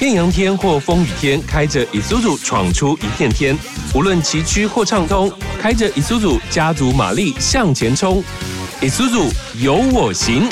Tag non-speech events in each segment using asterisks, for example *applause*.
艳阳天或风雨天，开着 Isuzu 闯出一片天。无论崎岖或畅通，开着 Isuzu 家族马力向前冲。Isuzu 有我行。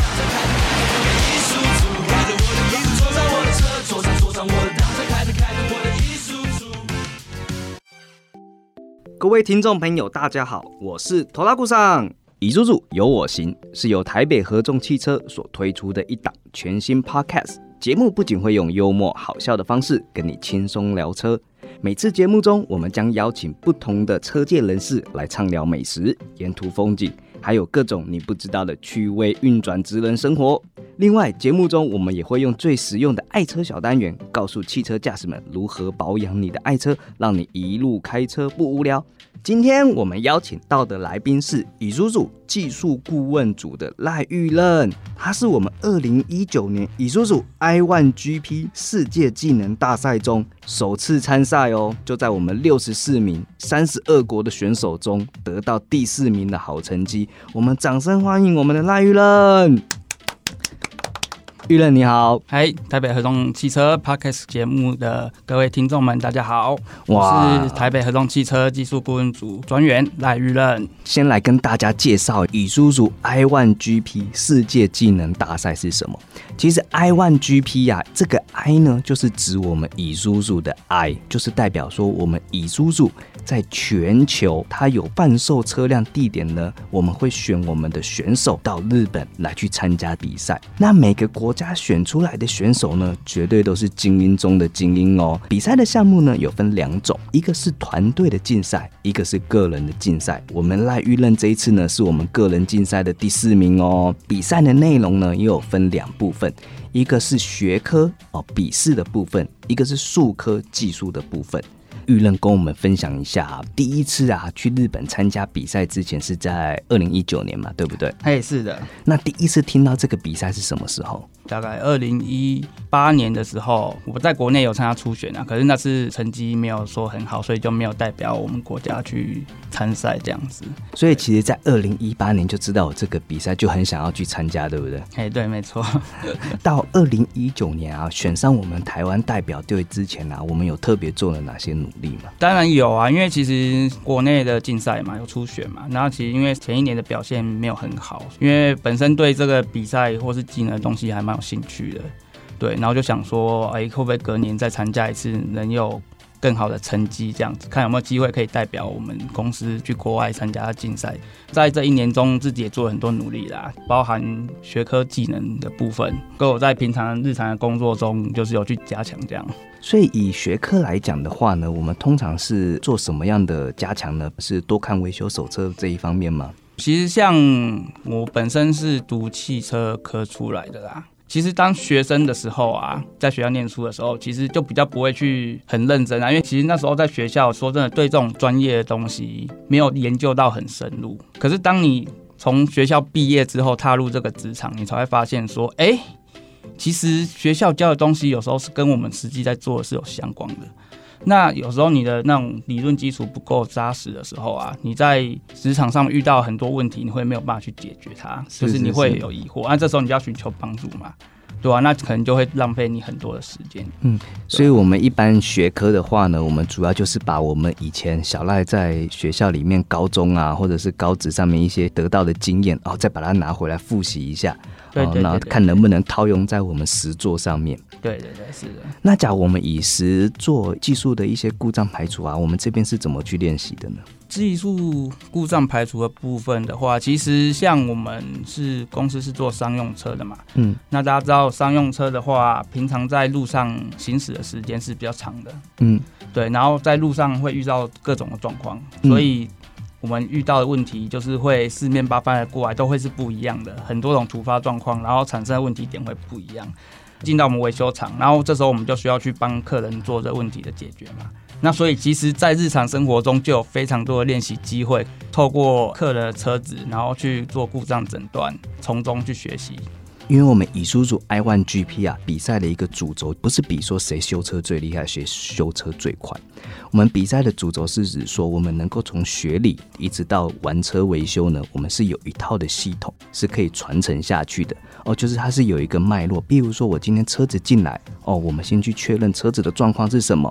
各位听众朋友，大家好，我是头拉顾上。李叔叔有我行是由台北合众汽车所推出的一档全新 Podcast 节目，不仅会用幽默好笑的方式跟你轻松聊车，每次节目中我们将邀请不同的车界人士来畅聊美食、沿途风景，还有各种你不知道的趣味运转职人生活。另外，节目中我们也会用最实用的爱车小单元，告诉汽车驾驶们如何保养你的爱车，让你一路开车不无聊。今天我们邀请到的来宾是乙叔叔技术顾问组的赖玉任，他是我们二零一九年乙叔叔 i One GP 世界技能大赛中首次参赛哦，就在我们六十四名三十二国的选手中得到第四名的好成绩。我们掌声欢迎我们的赖玉任。玉任你好，嗨，台北合众汽车 Podcast 节目的各位听众们，大家好，我是台北合众汽车技术顾问组专员赖玉任。先来跟大家介绍以叔叔 i One GP 世界技能大赛是什么。其实 i One GP 呀，这个 i 呢，就是指我们以叔叔的 i，就是代表说我们以叔叔在全球它有贩售车辆地点呢，我们会选我们的选手到日本来去参加比赛。那每个国家选出来的选手呢，绝对都是精英中的精英哦。比赛的项目呢有分两种，一个是团队的竞赛，一个是个人的竞赛。我们赖玉任这一次呢，是我们个人竞赛的第四名哦。比赛的内容呢，也有分两部分，一个是学科哦笔试的部分，一个是术科技术的部分。玉任跟我们分享一下，第一次啊去日本参加比赛之前是在二零一九年嘛，对不对？哎，是的。那第一次听到这个比赛是什么时候？大概二零一八年的时候，我在国内有参加初选啊，可是那次成绩没有说很好，所以就没有代表我们国家去参赛这样子。所以其实，在二零一八年就知道我这个比赛，就很想要去参加，对不对？哎，对，没错。*laughs* 到二零一九年啊，选上我们台湾代表队之前啊，我们有特别做了哪些努力吗？当然有啊，因为其实国内的竞赛嘛，有初选嘛，然后其实因为前一年的表现没有很好，因为本身对这个比赛或是技能的东西还蛮。有兴趣的，对，然后就想说，哎，会不会隔年再参加一次，能有更好的成绩？这样子，看有没有机会可以代表我们公司去国外参加竞赛。在这一年中，自己也做了很多努力啦，包含学科技能的部分，跟我在平常日常的工作中，就是有去加强这样。所以以学科来讲的话呢，我们通常是做什么样的加强呢？是多看维修手册这一方面吗？其实像我本身是读汽车科出来的啦。其实当学生的时候啊，在学校念书的时候，其实就比较不会去很认真啊，因为其实那时候在学校，说真的，对这种专业的东西没有研究到很深入。可是当你从学校毕业之后，踏入这个职场，你才会发现说，哎，其实学校教的东西有时候是跟我们实际在做的是有相关的。那有时候你的那种理论基础不够扎实的时候啊，你在职场上遇到很多问题，你会没有办法去解决它，就是你会有疑惑。那这时候你就要寻求帮助嘛，对啊？那可能就会浪费你很多的时间。嗯，所以我们一般学科的话呢，我们主要就是把我们以前小赖在学校里面、高中啊，或者是高职上面一些得到的经验，哦，再把它拿回来复习一下。对对，然后看能不能套用在我们实作上面。对对对，是的。那假如我们以实做技术的一些故障排除啊，我们这边是怎么去练习的呢？技术故障排除的部分的话，其实像我们是公司是做商用车的嘛，嗯，那大家知道商用车的话，平常在路上行驶的时间是比较长的，嗯，对，然后在路上会遇到各种的状况，所以。我们遇到的问题就是会四面八方的过来，都会是不一样的，很多种突发状况，然后产生的问题点会不一样。进到我们维修厂，然后这时候我们就需要去帮客人做这问题的解决嘛。那所以其实，在日常生活中就有非常多的练习机会，透过客人的车子，然后去做故障诊断，从中去学习。因为我们以叔叔 i One GP 啊，比赛的一个主轴不是比说谁修车最厉害，谁修车最快。我们比赛的主轴是指说，我们能够从学理一直到玩车维修呢，我们是有一套的系统是可以传承下去的哦，就是它是有一个脉络。比如说我今天车子进来哦，我们先去确认车子的状况是什么，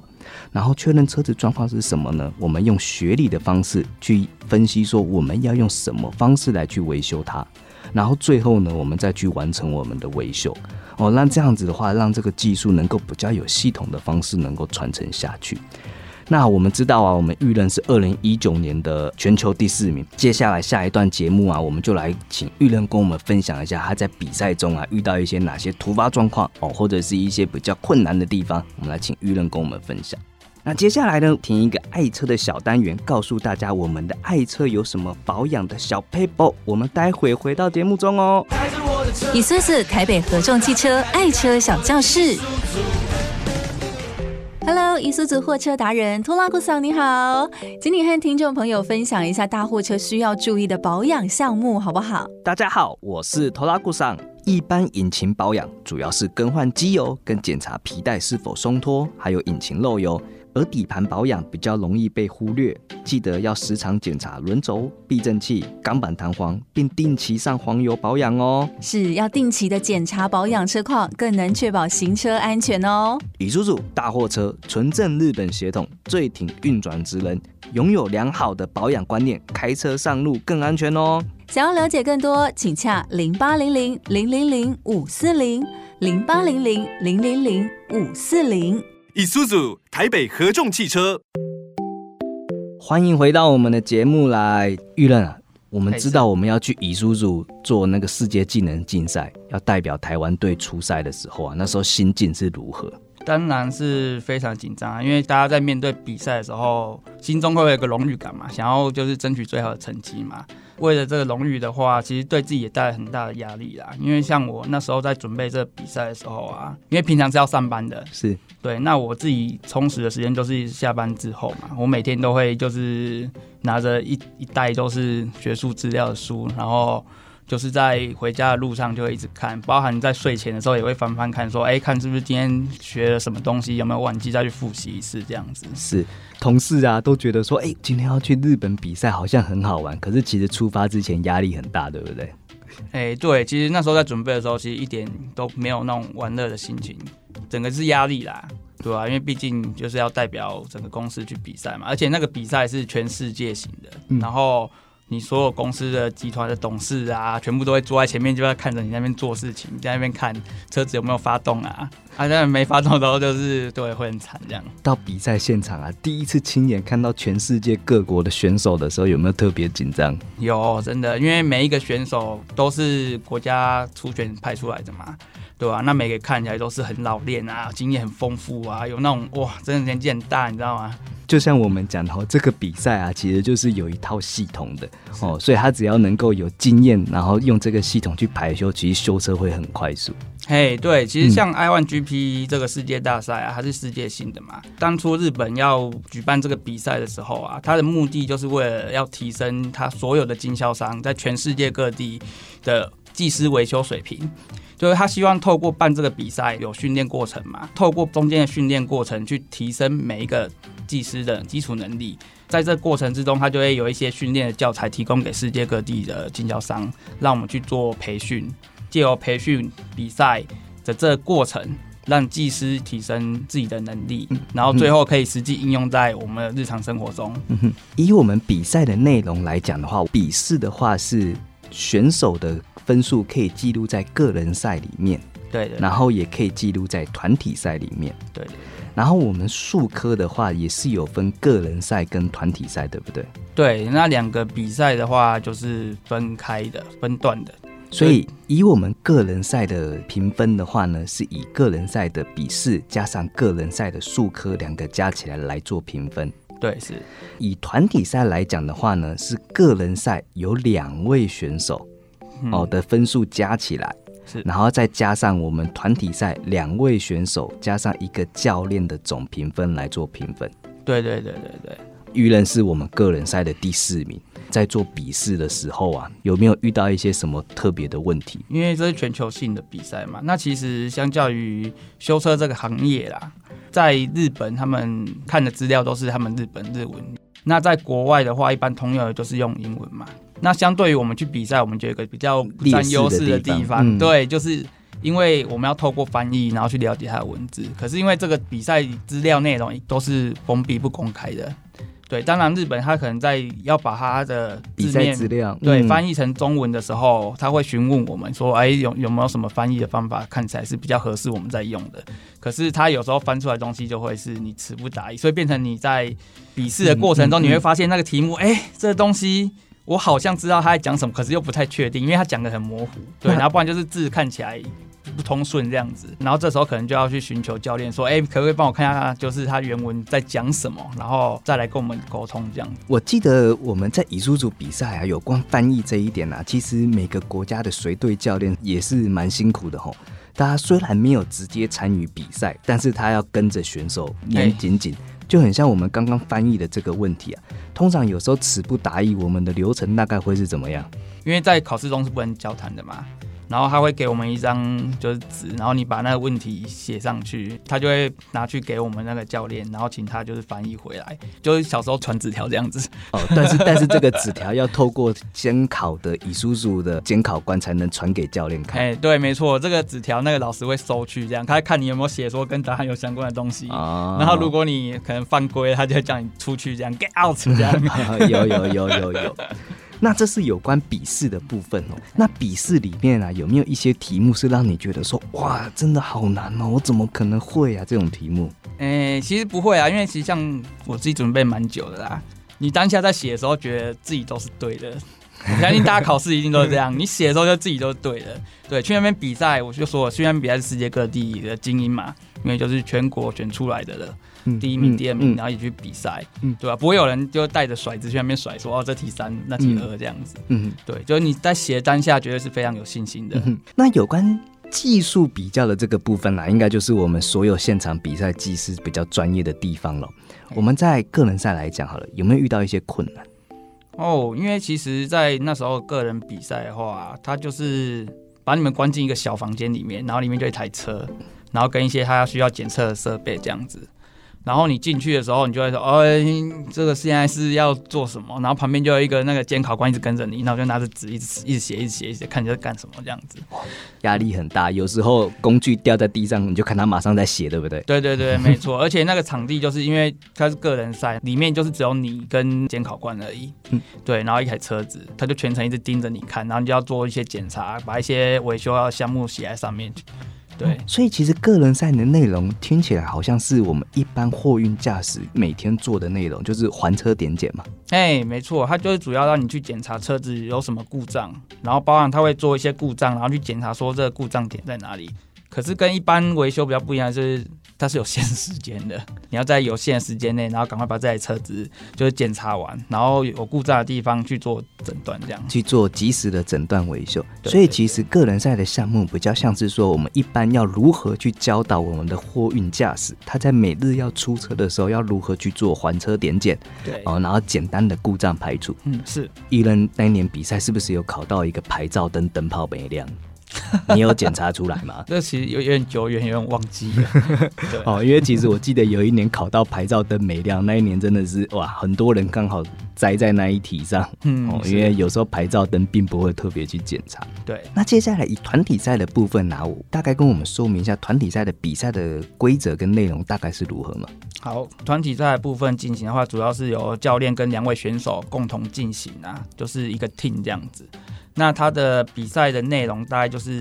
然后确认车子状况是什么呢？我们用学理的方式去分析说，我们要用什么方式来去维修它，然后最后呢，我们再去完成我们的维修哦。那这样子的话，让这个技术能够比较有系统的方式能够传承下去。那我们知道啊，我们玉人是二零一九年的全球第四名。接下来下一段节目啊，我们就来请玉人跟我们分享一下他在比赛中啊遇到一些哪些突发状况哦，或者是一些比较困难的地方。我们来请玉人跟我们分享。那接下来呢，听一个爱车的小单元，告诉大家我们的爱车有什么保养的小 paper。我们待会回到节目中哦。以苏子台北合众汽车爱车小教室。Hello，伊苏族货车达人托拉古桑你好，请你和听众朋友分享一下大货车需要注意的保养项目，好不好？大家好，我是托拉古桑。一般引擎保养主要是更换机油跟检查皮带是否松脱，还有引擎漏油。而底盘保养比较容易被忽略，记得要时常检查轮轴、避震器、钢板弹簧，并定期上黄油保养哦。是要定期的检查保养车况，更能确保行车安全哦。李叔叔，大货车纯正日本血统，最挺运转职人，拥有良好的保养观念，开车上路更安全哦。想要了解更多，请洽零八零零零零零五四零零八零零零零零五四零。以苏组台北合众汽车，欢迎回到我们的节目来。玉任啊，我们知道我们要去以苏组做那个世界技能竞赛，要代表台湾队出赛的时候啊，那时候心境是如何？当然是非常紧张啊，因为大家在面对比赛的时候，心中会有一个荣誉感嘛，想要就是争取最好的成绩嘛。为了这个荣誉的话，其实对自己也带来很大的压力啦。因为像我那时候在准备这个比赛的时候啊，因为平常是要上班的，是对。那我自己充实的时间就是下班之后嘛，我每天都会就是拿着一一袋都是学术资料的书，然后。就是在回家的路上就会一直看，包含在睡前的时候也会翻翻看，说哎，看是不是今天学了什么东西，有没有忘记再去复习一次这样子。是同事啊都觉得说，哎，今天要去日本比赛，好像很好玩。可是其实出发之前压力很大，对不对？哎，对，其实那时候在准备的时候，其实一点都没有那种玩乐的心情，整个是压力啦，对啊？因为毕竟就是要代表整个公司去比赛嘛，而且那个比赛是全世界型的，然后。你所有公司的集团的董事啊，全部都会坐在前面，就在看着你那边做事情，在那边看车子有没有发动啊。啊，那没发动的时候，就是对会很惨这样。到比赛现场啊，第一次亲眼看到全世界各国的选手的时候，有没有特别紧张？有，真的，因为每一个选手都是国家初选派出来的嘛，对啊？那每个看起来都是很老练啊，经验很丰富啊，有那种哇，真的年纪很大，你知道吗？就像我们讲的哦，这个比赛啊，其实就是有一套系统的哦，所以他只要能够有经验，然后用这个系统去排修，其实修车会很快速。嘿，对，其实像 i One GP 这个世界大赛啊，它是世界性的嘛。当初日本要举办这个比赛的时候啊，它的目的就是为了要提升它所有的经销商在全世界各地的技师维修水平。就是他希望透过办这个比赛有训练过程嘛，透过中间的训练过程去提升每一个技师的基础能力，在这过程之中，他就会有一些训练的教材提供给世界各地的经销商，让我们去做培训，借由培训比赛的这个过程，让技师提升自己的能力，然后最后可以实际应用在我们的日常生活中。以我们比赛的内容来讲的话，笔试的话是选手的。分数可以记录在个人赛里面，对的，然后也可以记录在团体赛里面，对的。然后我们数科的话也是有分个人赛跟团体赛，对不对？对，那两个比赛的话就是分开的、分段的。所以以我们个人赛的评分的话呢，是以个人赛的笔试加上个人赛的数科两个加起来来做评分。对，是以团体赛来讲的话呢，是个人赛有两位选手。哦的分数加起来是，然后再加上我们团体赛两位选手加上一个教练的总评分来做评分。对对对对对，愚人是我们个人赛的第四名，在做笔试的时候啊，有没有遇到一些什么特别的问题？因为这是全球性的比赛嘛，那其实相较于修车这个行业啦，在日本他们看的资料都是他们日本日文，那在国外的话，一般通用的就是用英文嘛。那相对于我们去比赛，我们就有一个比较占优势的地方，嗯对，就是因为我们要透过翻译，然后去了解它的文字。可是因为这个比赛资料内容都是封闭不公开的，对，当然日本他可能在要把他的比赛字面资料对，嗯翻译成中文的时候，他会询问我们说：“哎，有有没有什么翻译的方法看起来是比较合适我们在用的？”可是他有时候翻出来的东西就会是你词不达意，所以变成你在笔试的过程中，你会发现那个题目，哎、这个东西我好像知道他在讲什么，可是又不太确定，因为他讲的很模糊。*laughs* 对，然后不然就是字看起来。不通顺这样子，然后这时候可能就要去寻求教练说，哎、可不可以帮我看一下，就是他原文在讲什么，然后再来跟我们沟通这样子。我记得我们在乙数组比赛啊，有关翻译这一点啊，其实每个国家的随队教练也是蛮辛苦的吼。他虽然没有直接参与比赛，但是他要跟着选手黏紧紧，就很像我们刚刚翻译的这个问题啊。通常有时候词不达意，我们的流程大概会是怎么样？因为在考试中是不能交谈的嘛，然后他会给我们一张就是纸，然后你把那个问题写上去，他就会拿去给我们那个教练，然后请他就是翻译回来，就是小时候传纸条这样子。哦，但是但是这个纸条要透过监考的乙叔叔的监考官才能传给教练看哎、对，没错，这个纸条那个老师会收去，这样他看你有没有写说跟答案有相关的东西。啊然后如果你可能犯规，他就会叫你出去，这样 get out 这样。有有有有有。那这是有关笔试的部分哦。那笔试里面啊，有没有一些题目是让你觉得说，哇，真的好难哦，我怎么可能会啊？这种题目，诶、其实不会啊，因为其实像我自己准备蛮久的啦。你当下在写的时候，觉得自己都是对的。*laughs* 我相信大家考试一定都是这样，你写的时候就自己都是对了。对，去那边比赛，我就说，去那边比赛是世界各地的精英嘛，因为就是全国选出来的了，嗯第一名、第二名，嗯然后一起去比赛，嗯对吧？不会有人就带着甩子去那边甩说，哦，这题三，那题二这样子。嗯对，就是你在写当下，绝对是非常有信心的。嗯。那有关技术比较的这个部分啦，应该就是我们所有现场比赛技师比较专业的地方了。我们在个人赛来讲好了，有没有遇到一些困难？哦，因为其实，在那时候个人比赛的话，他就是把你们关进一个小房间里面，然后里面就一台车，然后跟一些他需要检测的设备这样子。然后你进去的时候，你就会说：“哦，这个现在是要做什么？”然后旁边就有一个那个监考官一直跟着你，然后就拿着纸一直一直写、一直写、一直写，看你在干什么这样子。压力很大，有时候工具掉在地上，你就看他马上在写，对不对？对对对，没错。而且那个场地就是因为它是个人赛，里面就是只有你跟监考官而已。嗯对，然后一台车子，他就全程一直盯着你看，然后你就要做一些检查，把一些维修要项目写在上面去。对，所以其实个人赛的内容听起来好像是我们一般货运驾驶每天做的内容，就是还车点检嘛。哎，没错，它就是主要让你去检查车子有什么故障，然后包含它会做一些故障，然后去检查说这个故障点在哪里。可是跟一般维修比较不一样，就是它是有限时间的，你要在有限的时间内，然后赶快把这台车子就是检查完，然后有故障的地方去做诊断，这样。去做及时的诊断维修。对所以其实个人赛的项目比较像是说，我们一般要如何去教导我们的货运驾驶，他在每日要出车的时候要如何去做还车点检对，哦，然后简单的故障排除。嗯，是。艺人那一年比赛是不是有考到一个牌照灯灯泡没亮？*laughs* 你有检查出来吗？*laughs* 这其实有有点久远，有点忘记了。*laughs* 对，哦，因为其实我记得有一年考到牌照灯没亮，那一年真的是哇，很多人刚好栽在那一题上。嗯哦，因为有时候牌照灯并不会特别去检查。对，那接下来以团体赛的部分呢、我大概跟我们说明一下团体赛的比赛的规则跟内容大概是如何吗？好，团体赛的部分进行的话，主要是由教练跟两位选手共同进行啊，就是一个 team 这样子。那他的比赛的内容大概就是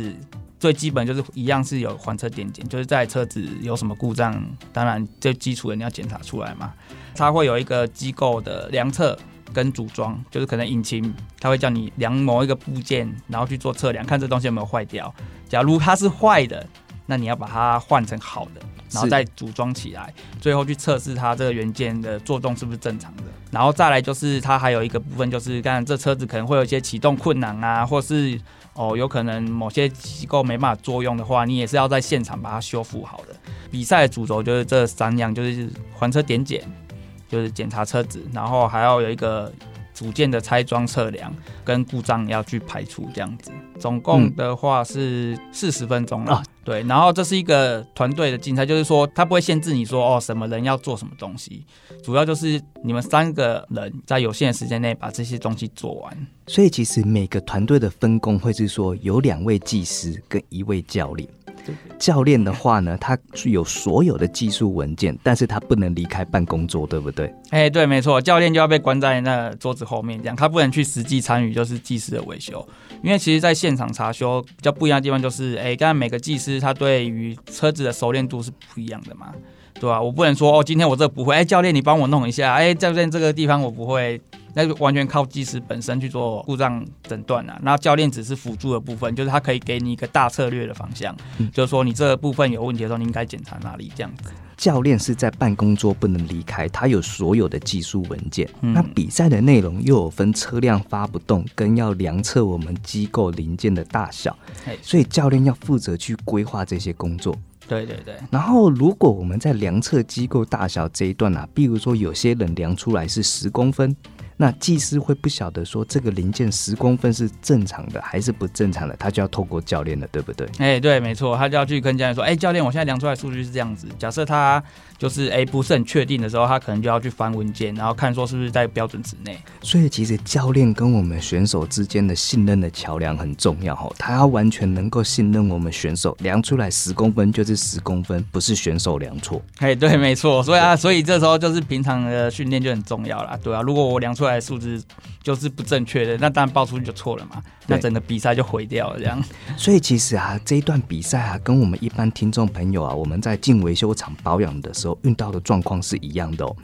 最基本就是一样是有还车点检，就是在车子有什么故障，当然最基础的你要检查出来嘛。它会有一个机构的量测跟组装，就是可能引擎它会叫你量某一个部件，然后去做测量，看这东西有没有坏掉。假如它是坏的，那你要把它换成好的，然后再组装起来。最后去测试它这个元件的作动是不是正常的。然后再来就是它还有一个部分就是，看这车子可能会有一些启动困难啊，或是哦有可能某些机构没办法作用的话，你也是要在现场把它修复好的。比赛的主轴就是这三样，就是还车点检，就是检查车子，然后还要有一个组件的拆装测量跟故障要去排除这样子。总共的话是四十分钟了。啊对，然后这是一个团队的竞赛，就是说它不会限制你说哦什么人要做什么东西，主要就是你们三个人在有限的时间内把这些东西做完。所以其实每个团队的分工会是说有两位技师跟一位教练。教练的话呢，他具有所有的技术文件，但是他不能离开办公桌，对不对？哎、对，没错，教练就要被关在那桌子后面，这样他不能去实际参与，就是技师的维修。因为其实，在现场查修比较不一样的地方就是，哎、刚才每个技师他对于车子的熟练度是不一样的嘛，对吧、我不能说哦，今天我这不会，哎、教练你帮我弄一下，哎、教练这个地方我不会。那就完全靠技师本身去做故障诊断啊，那教练只是辅助的部分，就是他可以给你一个大策略的方向，嗯就是说你这个部分有问题的时候，你应该检查哪里这样子。教练是在办公桌不能离开，他有所有的技术文件。嗯那比赛的内容又有分车辆发不动，跟要量测我们机构零件的大小嘿，所以教练要负责去规划这些工作。对对对，然后，如果我们在量测机构大小这一段啊，比如说有些人量出来是十公分，那技师会不晓得说这个零件十公分是正常的还是不正常的，他就要透过教练了，对不对？哎、对，没错，他就要去跟教练说，哎、教练，我现在量出来数据是这样子。假设他就是哎、不是很确定的时候，他可能就要去翻文件，然后看说是不是在标准值内。所以其实教练跟我们选手之间的信任的桥梁很重要哦，他要完全能够信任我们选手，量出来十公分就是十公分，不是选手量错。哎，对，没错，所以啊，所以这时候就是平常的训练就很重要啦，对啊，如果我量出来的数字就是不正确的，那当然报出去就错了嘛，那对整个比赛就毁掉了，这样。所以其实啊，这一段比赛啊，跟我们一般听众朋友啊，我们在进维修厂保养的时候遇到的状况是一样的哦。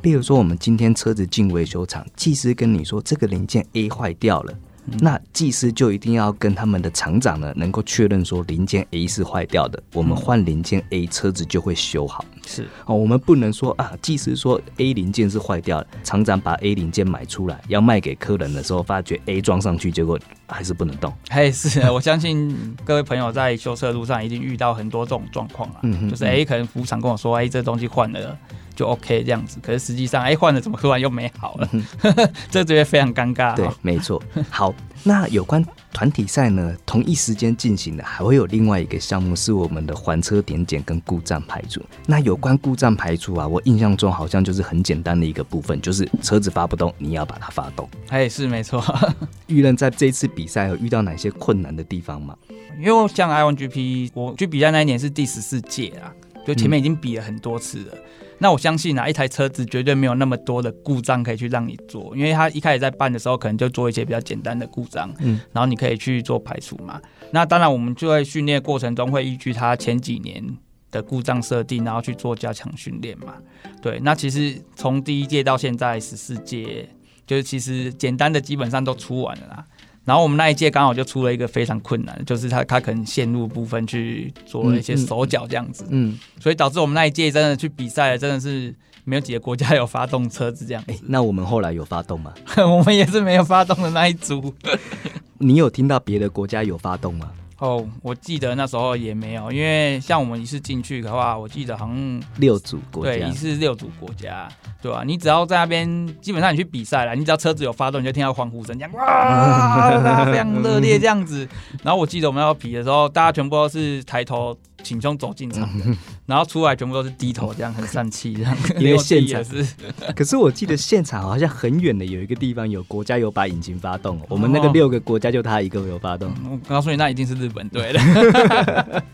比如说，我们今天车子进维修厂，技师跟你说这个零件 A 坏掉了。那技师就一定要跟他们的厂长呢，能够确认说零件 A 是坏掉的，我们换零件 A，车子就会修好。是，哦，我们不能说啊，即使说 A 零件是坏掉了，厂长把 A 零件买出来要卖给客人的时候，发觉 A 装上去，结果还是不能动。嘿，是啊，*laughs* 我相信各位朋友在修车路上一定遇到很多这种状况了，嗯就是哎、可能服务厂跟我说，哎、这东西换了就 OK 这样子，可是实际上，哎、换了怎么突然又没好了？*laughs* 这觉得非常尴尬、对哦。，没错。好，那有关团体赛呢，同一时间进行的还会有另外一个项目是我们的还车点检跟故障排除。那有关故障排除啊，我印象中好像就是很简单的一个部分，就是车子发不动，你要把它发动。哎，是没错。*laughs* 玉任在这一次比赛有遇到哪些困难的地方吗？因为我像 i1GP，我去比赛那一年是第十四届啦，就前面已经比了很多次了。那我相信啊，一台车子绝对没有那么多的故障可以去让你做，因为他一开始在办的时候，可能就做一些比较简单的故障，嗯，然后你可以去做排除嘛。那当然，我们就在训练过程中会依据他前几年的故障设定，然后去做加强训练嘛。对，那其实从第一届到现在十四届，就是其实简单的基本上都出完了啦。然后我们那一届刚好就出了一个非常困难，就是他他可能线路部分去做了一些手脚这样子，嗯，所以导致我们那一届真的去比赛，真的是没有几个国家有发动车子这样哎、子，那我们后来有发动吗？*laughs* 我们也是没有发动的那一组。*laughs* 你有听到别的国家有发动吗？哦，我记得那时候也没有，因为像我们一次进去的话，我记得好像六组国家对，一，次六组国家，对啊、你只要在那边，基本上你去比赛了，你只要车子有发动，你就听到欢呼声，这样哇，*laughs* 非常热烈这样子。然后我记得我们要比的时候，大家全部都是抬头挺胸走进场的，然后出来全部都是低头，这样很丧气，这样。*laughs* 因为 *laughs* 现场是，*laughs* 可是我记得现场好像很远的有一个地方有国家有把引擎发动，我们那个哦六个国家就他一个有发动。我告诉你，那一定是日本队的。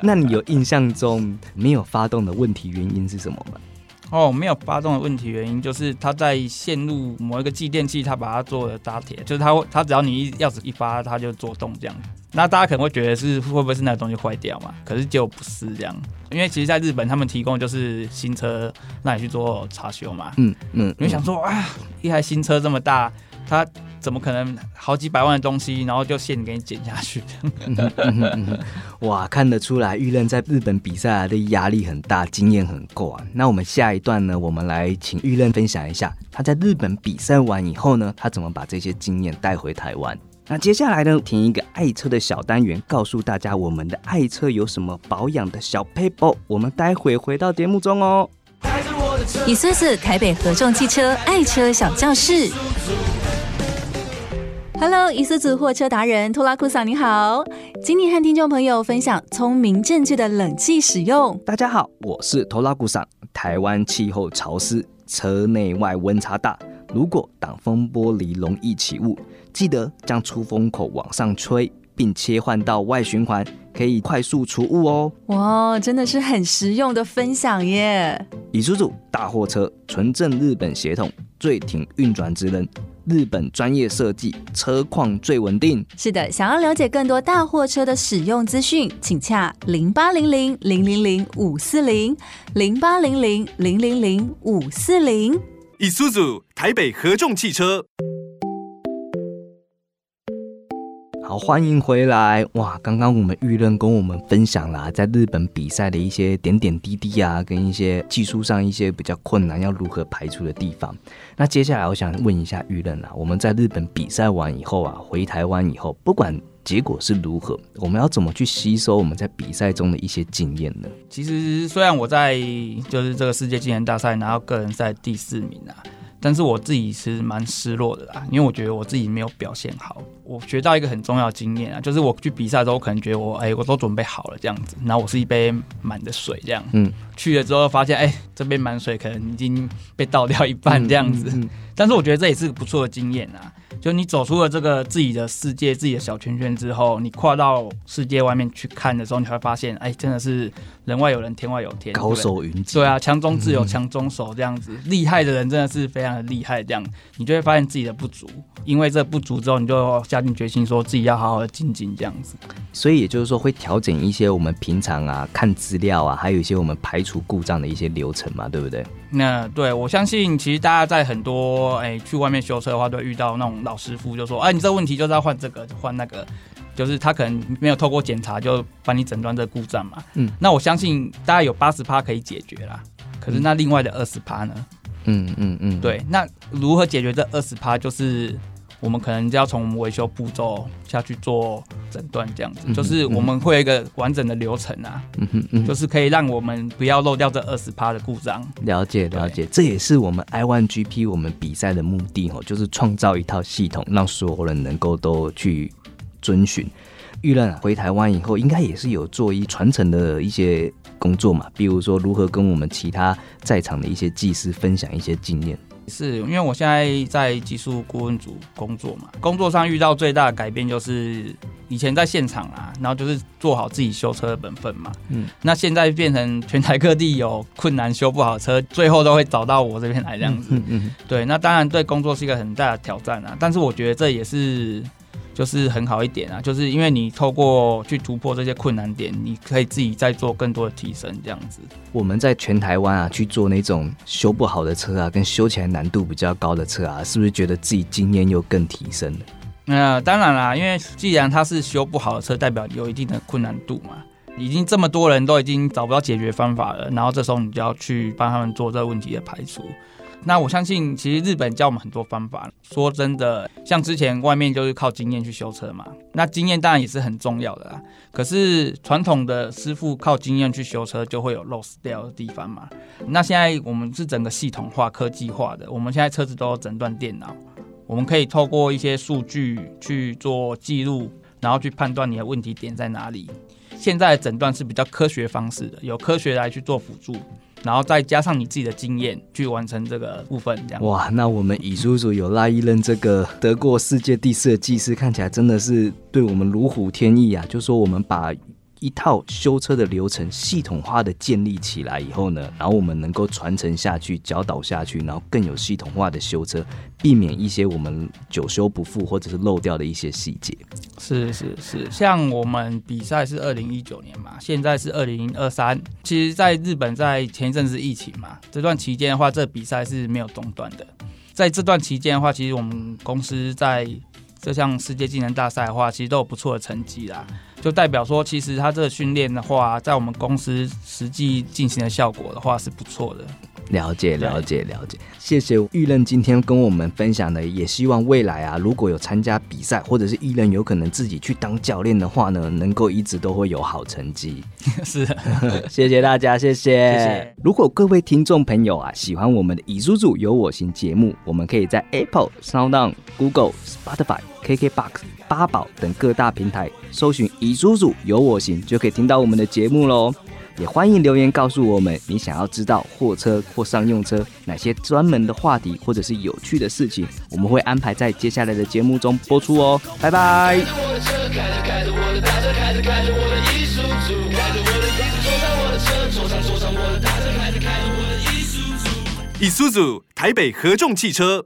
那你有印象中没有发动的问题原因是什么吗？哦，没有发动的问题原因就是它在线路某一个继电器，它把它做了扎铁，就是它会它只要你一钥匙一发，它就做动这样。那大家可能会觉得是会不会是那个东西坏掉嘛？可是结果不是这样，因为其实在日本他们提供就是新车让你去做查修嘛。嗯嗯，你会想说啊，一台新车这么大，它怎么可能好几百万的东西，然后就现给你剪下去？哇，看得出来玉任在日本比赛啊的压力很大，经验很够啊。那我们下一段呢，我们来请玉任分享一下他在日本比赛完以后呢，他怎么把这些经验带回台湾。那接下来呢，听一个爱车的小单元，告诉大家我们的爱车有什么保养的小 paper。我们待会回到节目中哦。开着我的以苏子台北合众汽车爱车小教室。Hello，伊苏组货车达人托拉库桑，你好，今天和听众朋友分享聪明正确的冷气使用。大家好，我是托拉库桑。台湾气候潮湿，车内外温差大，如果挡风玻璃容易起雾，记得将出风口往上吹，并切换到外循环，可以快速除雾哦。哇，真的是很实用的分享耶！伊叔叔大货车，纯正日本血统，最挺运转职能。日本专业设计，车况最稳定。是的，想要了解更多大货车的使用资讯，请洽零八零零零零零五四零零八零零零零零五四零。以苏组台北合众汽车。欢迎回来！哇，刚刚我们玉任跟我们分享了在日本比赛的一些点点滴滴啊，跟一些技术上一些比较困难要如何排除的地方。那接下来我想问一下玉任啊，我们在日本比赛完以后啊，回台湾以后，不管结果是如何，我们要怎么去吸收我们在比赛中的一些经验呢？其实虽然我在就是这个世界技能大赛拿到个人赛第四名啊。但是我自己是蛮失落的啦，因为我觉得我自己没有表现好。我学到一个很重要的经验啊，就是我去比赛的时候，可能觉得我哎，我都准备好了这样子，然后我是一杯满的水这样，嗯，去了之后发现哎，这杯满水可能已经被倒掉一半这样子。但是我觉得这也是个不错的经验啊。就你走出了这个自己的世界、自己的小圈圈之后，你跨到世界外面去看的时候，你会发现，哎，真的是人外有人，天外有天，高手云集。对啊，强中自有强中手这样子，厉害的人真的是非常的厉害。这样，你就会发现自己的不足，因为这不足之后，你就下定决心说自己要好好的精进这样子。所以也就是说，会调整一些我们平常啊看资料啊，还有一些我们排除故障的一些流程嘛，对不对？那对我相信，其实大家在很多哎去外面修车的话，都会遇到那种老师傅，就说：“哎，你这个问题就是要换这个，换那个。”就是他可能没有透过检查就帮你诊断这个故障嘛。嗯。那我相信大概有八十趴可以解决啦。可是那另外的二十趴呢？嗯嗯嗯。对，那如何解决这二十趴？就是。我们可能就要从维修步骤下去做诊断，这样子，就是我们会有一个完整的流程啊，嗯哼嗯就是可以让我们不要漏掉这二十趴的故障。了解了解，这也是我们 i One GP 我们比赛的目的哦，就是创造一套系统，让所有人能够都去遵循。玉任回台湾以后，应该也是有做一传承的一些工作嘛，比如说如何跟我们其他在场的一些技师分享一些经验。是因为我现在在技术顾问组工作嘛，工作上遇到最大的改变就是以前在现场啊，然后就是做好自己修车的本分嘛。嗯，那现在变成全台各地有困难修不好车，最后都会找到我这边来这样子。嗯嗯，对，那当然对工作是一个很大的挑战啊，但是我觉得这也是。就是很好一点啊，就是因为你透过去突破这些困难点，你可以自己再做更多的提升，这样子。我们在全台湾啊去做那种修不好的车啊，跟修起来难度比较高的车啊，是不是觉得自己经验又更提升了？那当然啦，因为既然它是修不好的车，代表有一定的困难度嘛。已经这么多人都已经找不到解决方法了，然后这时候你就要去帮他们做这个问题的排除。那我相信，其实日本教我们很多方法。说真的，像之前外面就是靠经验去修车嘛，那经验当然也是很重要的啦。可是传统的师傅靠经验去修车，就会有 loss 掉的地方嘛。那现在我们是整个系统化、科技化的，我们现在车子都有诊断电脑，我们可以透过一些数据去做记录，然后去判断你的问题点在哪里。现在诊断是比较科学方式的，有科学来去做辅助。然后再加上你自己的经验去完成这个部分，这样哇，那我们乙叔叔有拉一任这个得过世界第四的技师，看起来真的是对我们如虎添翼啊！就说我们把。一套修车的流程系统化的建立起来以后呢，然后我们能够传承下去、教导下去，然后更有系统化的修车，避免一些我们久修不复或者是漏掉的一些细节。是是是，像我们比赛是二零一九年嘛，现在是二零二三。其实，在日本在前一阵子疫情嘛，这段期间的话，这比赛是没有中断的。在这段期间的话，其实我们公司在这项世界技能大赛的话，其实都有不错的成绩啦。就代表说，其实他这个训练的话，在我们公司实际进行的效果的话是不错的。了解，了解，了解。谢谢玉任今天跟我们分享的，也希望未来啊，如果有参加比赛，或者是玉任有可能自己去当教练的话呢，能够一直都会有好成绩。*laughs* 是的，*laughs* 谢谢大家，谢谢。谢谢如果各位听众朋友啊喜欢我们的《以叔叔有我行》节目，我们可以在 Apple、SoundOn、Google、Spotify、KKBox、八宝等各大平台搜寻“以叔叔有我行”，就可以听到我们的节目喽。也欢迎留言告诉我们你想要知道货车或商用车哪些专门的话题或者是有趣的事情，我们会安排在接下来的节目中播出哦。拜拜。我的车开着开着我的大车开着开着我的艺术组，开着我的椅子坐上我的车，坐上坐上我的大车开着开着我的艺术组。以苏组台北合众汽车。